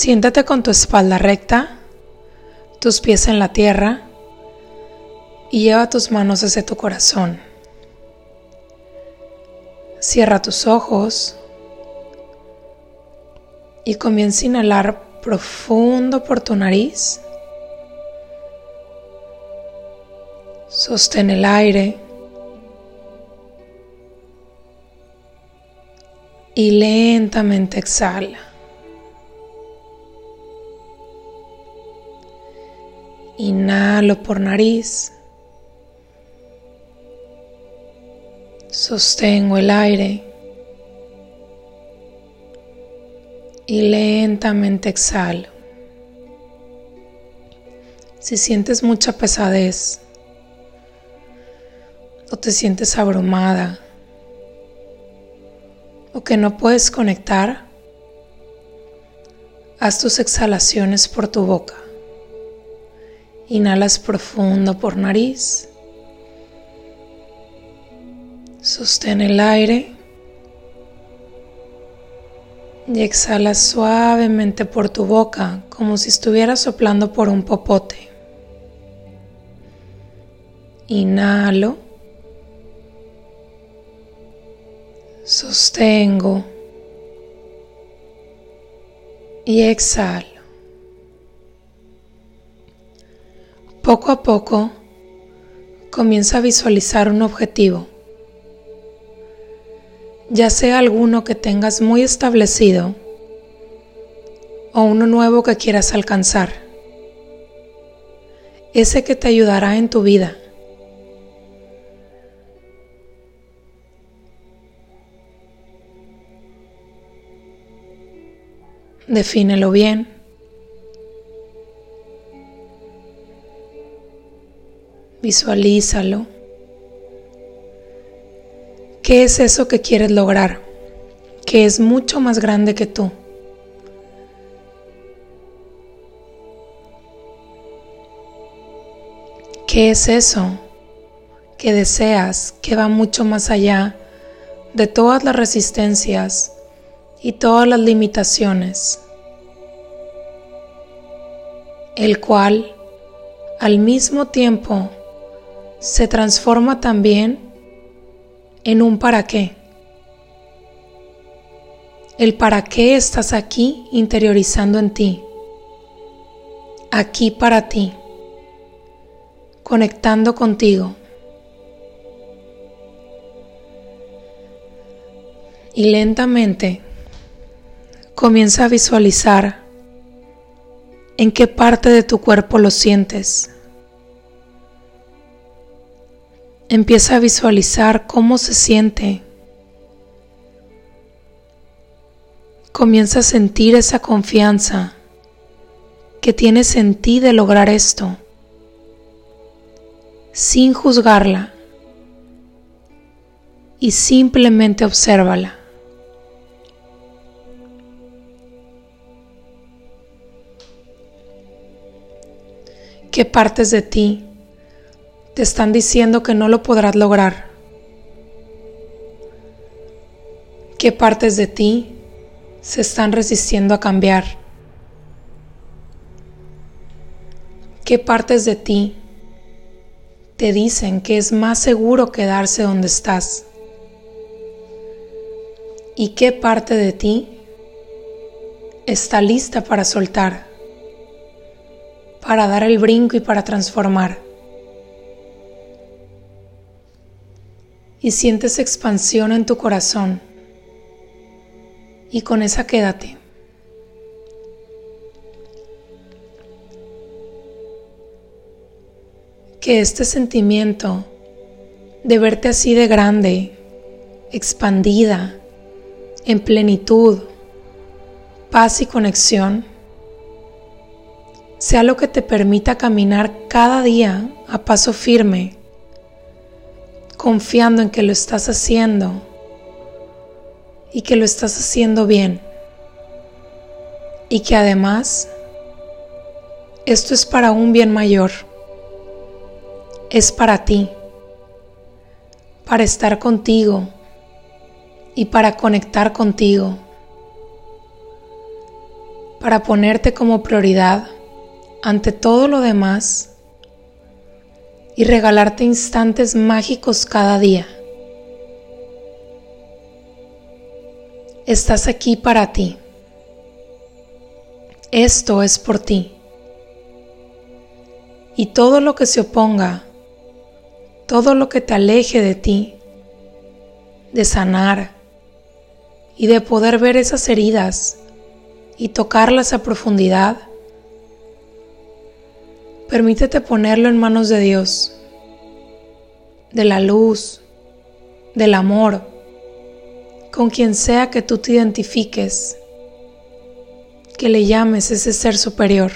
Siéntate con tu espalda recta, tus pies en la tierra y lleva tus manos hacia tu corazón. Cierra tus ojos y comienza a inhalar profundo por tu nariz. Sostén el aire y lentamente exhala. Inhalo por nariz. Sostengo el aire. Y lentamente exhalo. Si sientes mucha pesadez o te sientes abrumada o que no puedes conectar, haz tus exhalaciones por tu boca. Inhalas profundo por nariz. Sostén el aire. Y exhala suavemente por tu boca como si estuvieras soplando por un popote. Inhalo. Sostengo. Y exhalo. Poco a poco, comienza a visualizar un objetivo, ya sea alguno que tengas muy establecido o uno nuevo que quieras alcanzar, ese que te ayudará en tu vida. Defínelo bien. Visualízalo. ¿Qué es eso que quieres lograr? Que es mucho más grande que tú. ¿Qué es eso que deseas que va mucho más allá de todas las resistencias y todas las limitaciones? El cual al mismo tiempo se transforma también en un para qué. El para qué estás aquí interiorizando en ti, aquí para ti, conectando contigo. Y lentamente comienza a visualizar en qué parte de tu cuerpo lo sientes. Empieza a visualizar cómo se siente. Comienza a sentir esa confianza que tienes en ti de lograr esto, sin juzgarla y simplemente obsérvala. ¿Qué partes de ti te están diciendo que no lo podrás lograr? ¿Qué partes de ti se están resistiendo a cambiar? ¿Qué partes de ti te dicen que es más seguro quedarse donde estás? ¿Y qué parte de ti está lista para soltar? para dar el brinco y para transformar. Y sientes expansión en tu corazón. Y con esa quédate. Que este sentimiento de verte así de grande, expandida, en plenitud, paz y conexión, sea lo que te permita caminar cada día a paso firme, confiando en que lo estás haciendo y que lo estás haciendo bien. Y que además esto es para un bien mayor, es para ti, para estar contigo y para conectar contigo. para ponerte como prioridad ante todo lo demás y regalarte instantes mágicos cada día. Estás aquí para ti. Esto es por ti. Y todo lo que se oponga, todo lo que te aleje de ti, de sanar y de poder ver esas heridas y tocarlas a profundidad, permítete ponerlo en manos de Dios, de la luz, del amor, con quien sea que tú te identifiques, que le llames ese ser superior.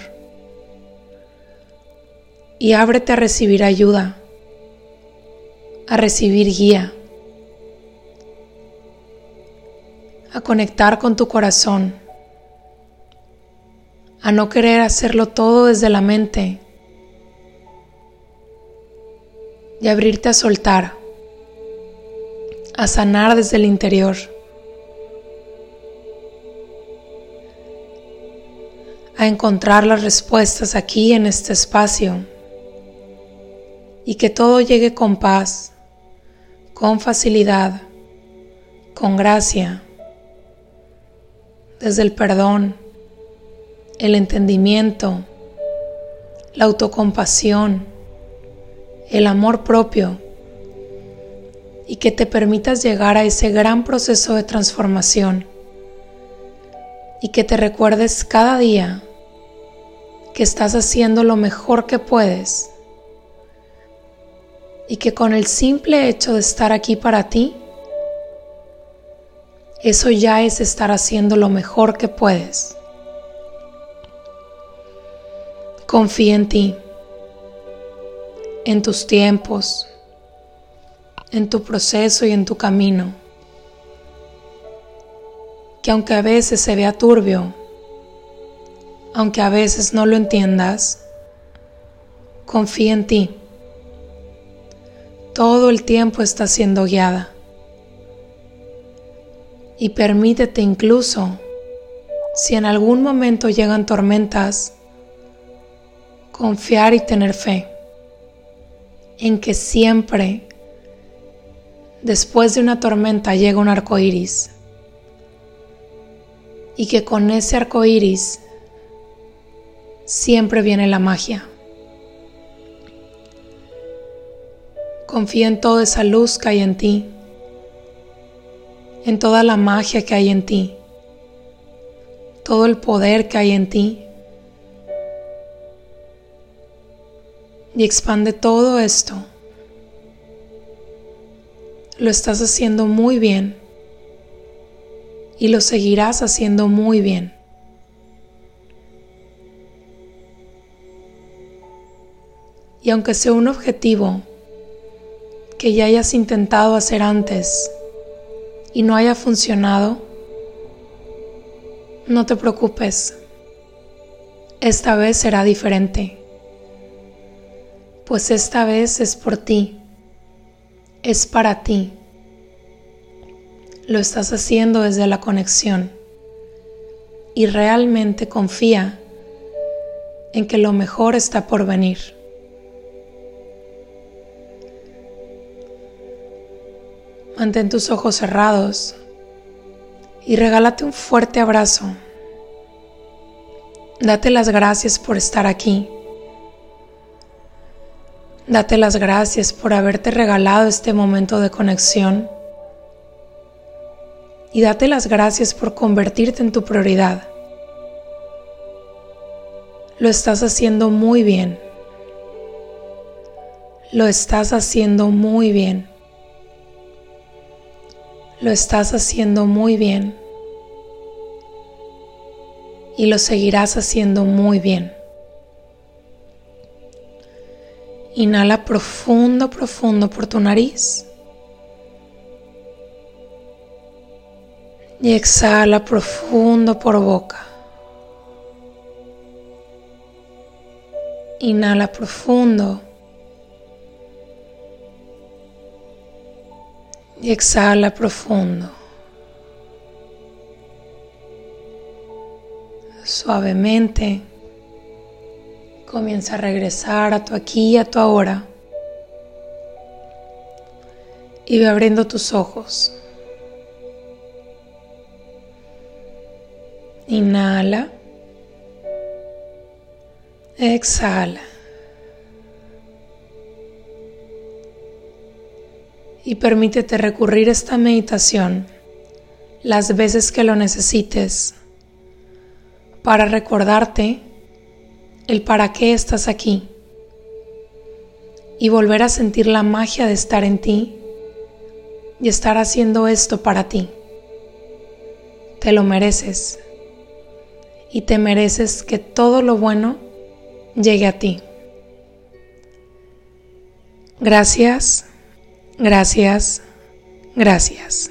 Y ábrete a recibir ayuda, a recibir guía, a conectar con tu corazón a no querer hacerlo todo desde la mente y abrirte a soltar, a sanar desde el interior. a encontrar las respuestas aquí en este espacio y que todo llegue con paz, con facilidad, con gracia, desde el perdón, el entendimiento, la autocompasión, el amor propio y que te permitas llegar a ese gran proceso de transformación y que te recuerdes cada día que estás haciendo lo mejor que puedes y que con el simple hecho de estar aquí para ti, eso ya es estar haciendo lo mejor que puedes. Confía en ti, en tus tiempos, en tu proceso y en tu camino. Que aunque a veces se vea turbio, aunque a veces no lo entiendas, confía en ti. Todo el tiempo está siendo guiada. Y permítete incluso, si en algún momento llegan tormentas, confiar y tener fe en que siempre después de una tormenta llega un arco iris y que con ese arco iris siempre viene la magia. Confía en toda esa luz que hay en ti, en toda la magia que hay en ti, todo el poder que hay en ti y expande todo esto. Lo estás haciendo muy bien y lo seguirás haciendo muy bien. Y aunque sea un objetivo que ya hayas intentado hacer antes y no haya funcionado, no te preocupes. Esta vez será diferente pues esta vez es por ti, es para ti. Lo estás haciendo desde la conexión y realmente confía en que lo mejor está por venir. Mantén tus ojos cerrados y regálate un fuerte abrazo. Date las gracias por estar aquí Date las gracias por haberte regalado este momento de conexión y date las gracias por convertirte en tu prioridad. Lo estás haciendo muy bien. Lo estás haciendo muy bien. Lo estás haciendo muy bien. Y lo seguirás haciendo muy bien. Inhala profundo, profundo por tu nariz. Y exhala profundo por boca. Inhala profundo. Y exhala profundo. Suavemente comienza a regresar a tu aquí y a tu ahora. Y ve abriendo tus ojos. Inhala. Exhala. Y permítete recurrir esta meditación las veces que lo necesites para recordarte el para qué estás aquí y volver a sentir la magia de estar en ti y estar haciendo esto para ti. Te lo mereces y te mereces que todo lo bueno llegue a ti. Gracias, gracias, gracias.